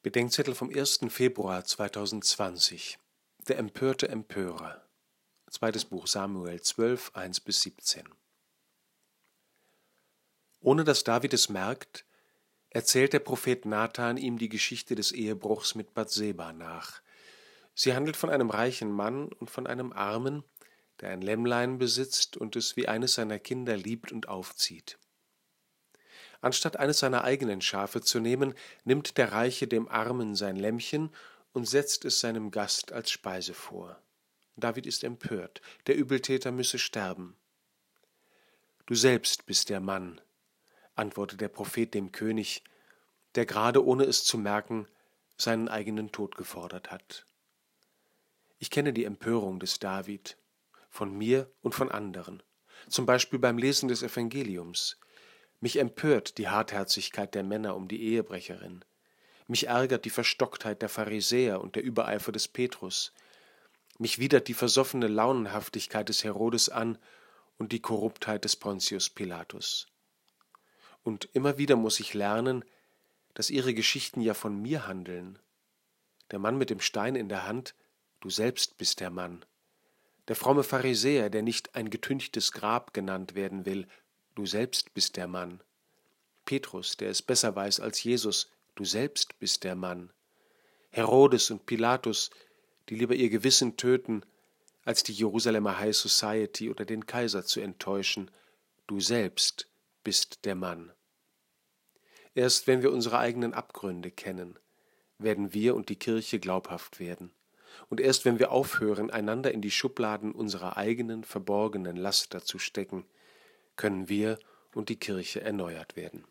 Bedenkzettel vom 1. Februar 2020 Der empörte Empörer Zweites Buch Samuel 12, 1 bis 17 Ohne dass David es merkt, erzählt der Prophet Nathan ihm die Geschichte des Ehebruchs mit Bathseba nach. Sie handelt von einem reichen Mann und von einem Armen, der ein Lämmlein besitzt und es wie eines seiner Kinder liebt und aufzieht. Anstatt eines seiner eigenen Schafe zu nehmen, nimmt der Reiche dem Armen sein Lämmchen und setzt es seinem Gast als Speise vor. David ist empört, der Übeltäter müsse sterben. Du selbst bist der Mann, antwortet der Prophet dem König, der gerade ohne es zu merken seinen eigenen Tod gefordert hat. Ich kenne die Empörung des David, von mir und von anderen, zum Beispiel beim Lesen des Evangeliums. Mich empört die Hartherzigkeit der Männer um die Ehebrecherin. Mich ärgert die Verstocktheit der Pharisäer und der Übereifer des Petrus. Mich widert die versoffene Launenhaftigkeit des Herodes an und die Korruptheit des Pontius Pilatus. Und immer wieder muss ich lernen, dass ihre Geschichten ja von mir handeln. Der Mann mit dem Stein in der Hand, du selbst bist der Mann. Der fromme Pharisäer, der nicht ein getünchtes Grab genannt werden will, du selbst bist der Mann. Petrus, der es besser weiß als Jesus, du selbst bist der Mann. Herodes und Pilatus, die lieber ihr Gewissen töten, als die Jerusalemer High Society oder den Kaiser zu enttäuschen, du selbst bist der Mann. Erst wenn wir unsere eigenen Abgründe kennen, werden wir und die Kirche glaubhaft werden. Und erst wenn wir aufhören, einander in die Schubladen unserer eigenen verborgenen Laster zu stecken, können wir und die Kirche erneuert werden.